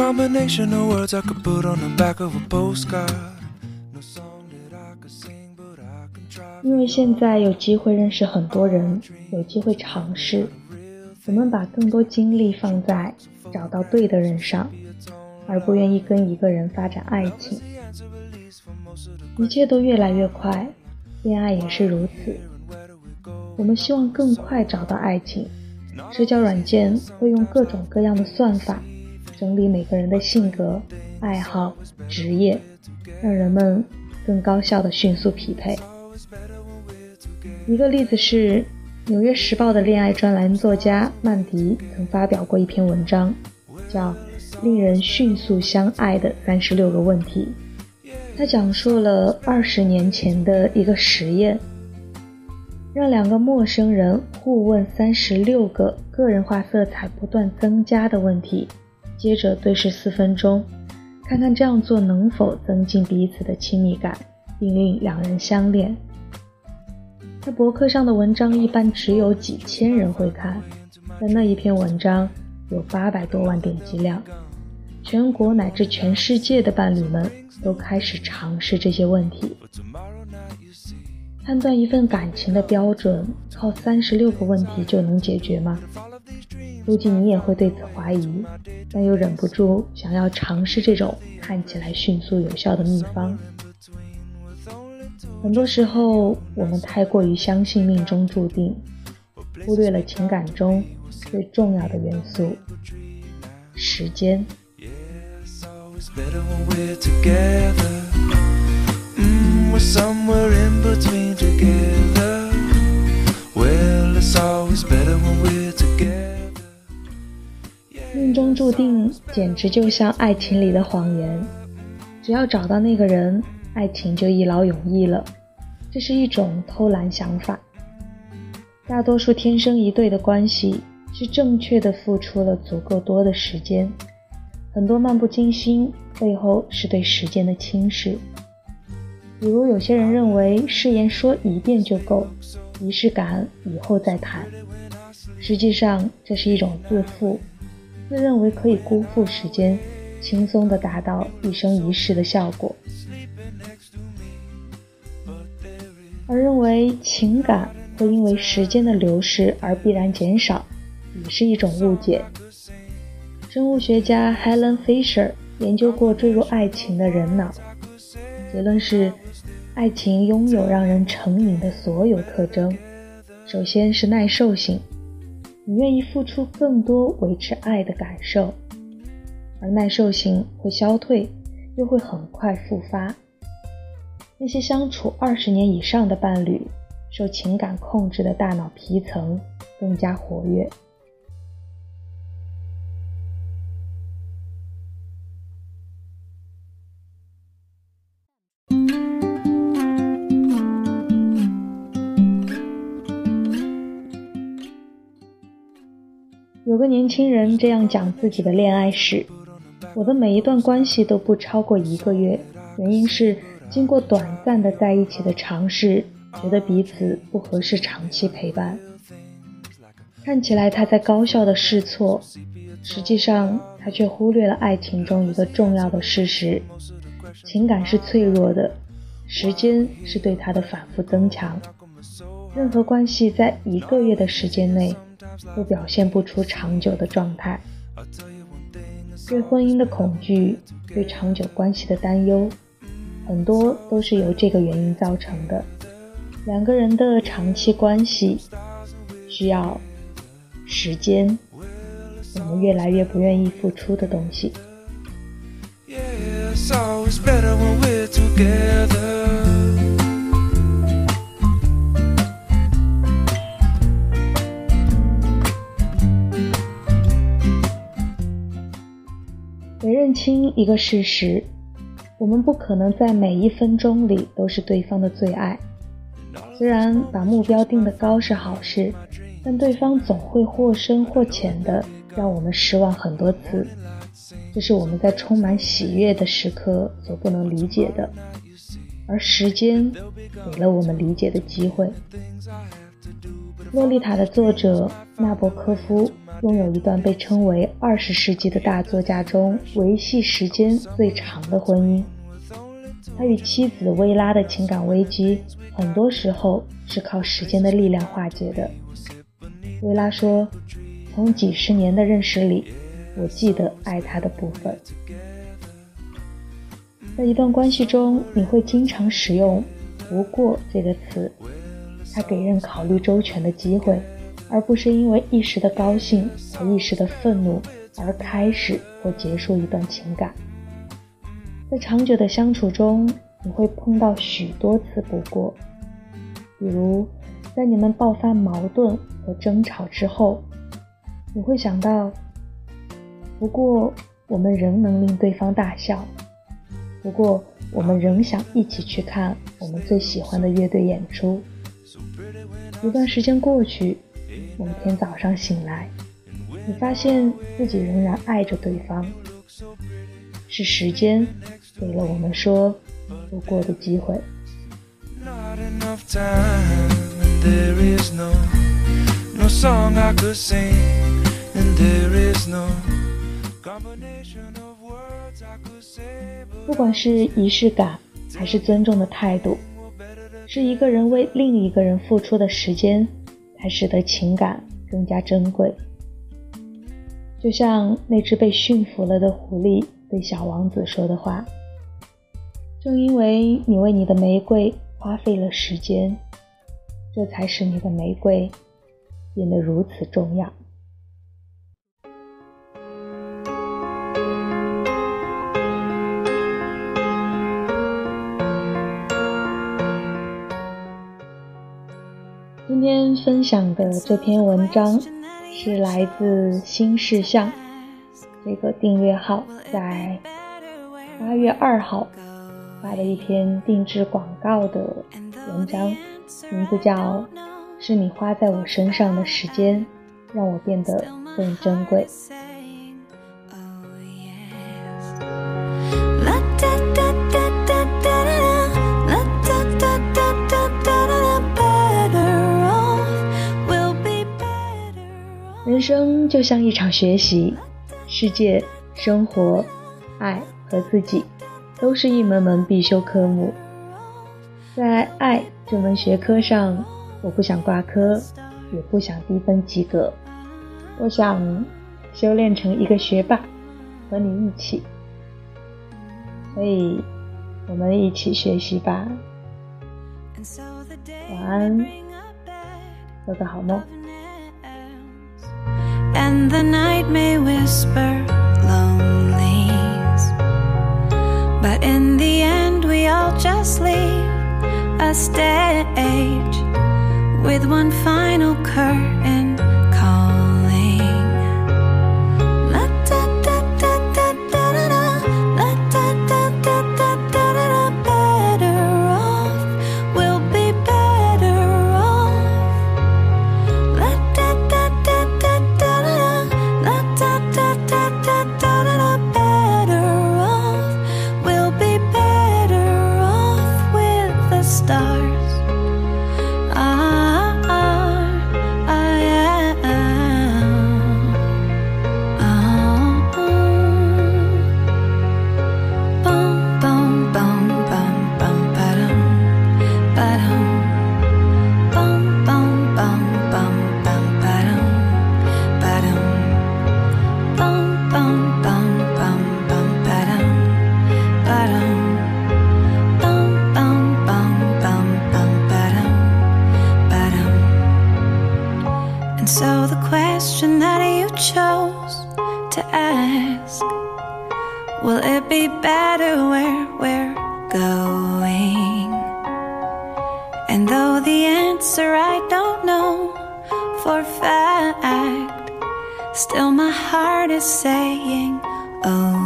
combination of words I could put on the back of a postcard. No song that I could sing, but I can try. 因为现在有机会认识很多人，有机会尝试，我们把更多精力放在找到对的人上，而不愿意跟一个人发展爱情。一切都越来越快，恋爱也是如此。我们希望更快找到爱情，社交软件会用各种各样的算法整理每个人的性格、爱好、职业，让人们更高效的迅速匹配。一个例子是，《纽约时报》的恋爱专栏作家曼迪曾发表过一篇文章，叫《令人迅速相爱的三十六个问题》。他讲述了二十年前的一个实验，让两个陌生人互问三十六个个人化色彩不断增加的问题，接着对视四分钟，看看这样做能否增进彼此的亲密感，并令两人相恋。在博客上的文章一般只有几千人会看，但那一篇文章有八百多万点击量。全国乃至全世界的伴侣们都开始尝试这些问题。判断一份感情的标准，靠三十六个问题就能解决吗？估计你也会对此怀疑，但又忍不住想要尝试这种看起来迅速有效的秘方。很多时候，我们太过于相信命中注定，忽略了情感中最重要的元素——时间。It's better when we're together. Mm, we're somewhere in between together. Well, it's always better when we're. 命中注定简直就像爱情里的谎言，只要找到那个人，爱情就一劳永逸了。这是一种偷懒想法。大多数天生一对的关系是正确的付出了足够多的时间，很多漫不经心背后是对时间的轻视。比如有些人认为誓言说一遍就够，仪式感以后再谈，实际上这是一种自负，自认为可以辜负时间，轻松的达到一生一世的效果。而认为情感会因为时间的流逝而必然减少，也是一种误解。生物学家 Helen Fisher 研究过坠入爱情的人脑，结论是，爱情拥有让人成瘾的所有特征。首先是耐受性，你愿意付出更多维持爱的感受，而耐受型会消退，又会很快复发。那些相处二十年以上的伴侣，受情感控制的大脑皮层更加活跃。年轻人这样讲自己的恋爱史：我的每一段关系都不超过一个月，原因是。经过短暂的在一起的尝试，觉得彼此不合适长期陪伴。看起来他在高效的试错，实际上他却忽略了爱情中一个重要的事实：情感是脆弱的，时间是对它的反复增强。任何关系在一个月的时间内都表现不出长久的状态。对婚姻的恐惧，对长久关系的担忧。很多都是由这个原因造成的。两个人的长期关系需要时间，我们越来越不愿意付出的东西。得清一个事实。我们不可能在每一分钟里都是对方的最爱。虽然把目标定得高是好事，但对方总会或深或浅的让我们失望很多次，这是我们在充满喜悦的时刻所不能理解的。而时间给了我们理解的机会。洛丽塔的作者纳博科夫拥有一段被称为二十世纪的大作家中维系时间最长的婚姻。他与妻子薇拉的情感危机，很多时候是靠时间的力量化解的。薇拉说：“从几十年的认识里，我记得爱他的部分。”在一段关系中，你会经常使用“不过”这个词，它给人考虑周全的机会，而不是因为一时的高兴和一时的愤怒而开始或结束一段情感。在长久的相处中，你会碰到许多次“不过”，比如在你们爆发矛盾和争吵之后，你会想到：“不过，我们仍能令对方大笑。”不过，我们仍想一起去看我们最喜欢的乐队演出。一段时间过去，某天早上醒来，你发现自己仍然爱着对方。是时间给了我们说不过的机会。不管是仪式感，还是尊重的态度，是一个人为另一个人付出的时间，还使得情感更加珍贵。就像那只被驯服了的狐狸对小王子说的话：“正因为你为你的玫瑰花费了时间，这才使你的玫瑰变得如此重要。”今天分享的这篇文章是来自新事项这个订阅号在八月二号发的一篇定制广告的文章，名字叫《是你花在我身上的时间让我变得更珍贵》。人生就像一场学习，世界、生活、爱和自己，都是一门门必修科目。在爱这门学科上，我不想挂科，也不想低分及格，我想修炼成一个学霸，和你一起。所以，我们一起学习吧。晚安，做个好梦。And the night may whisper lonelies. But in the end, we all just leave a stage with one Better where we're going? And though the answer I don't know for fact, still my heart is saying, Oh.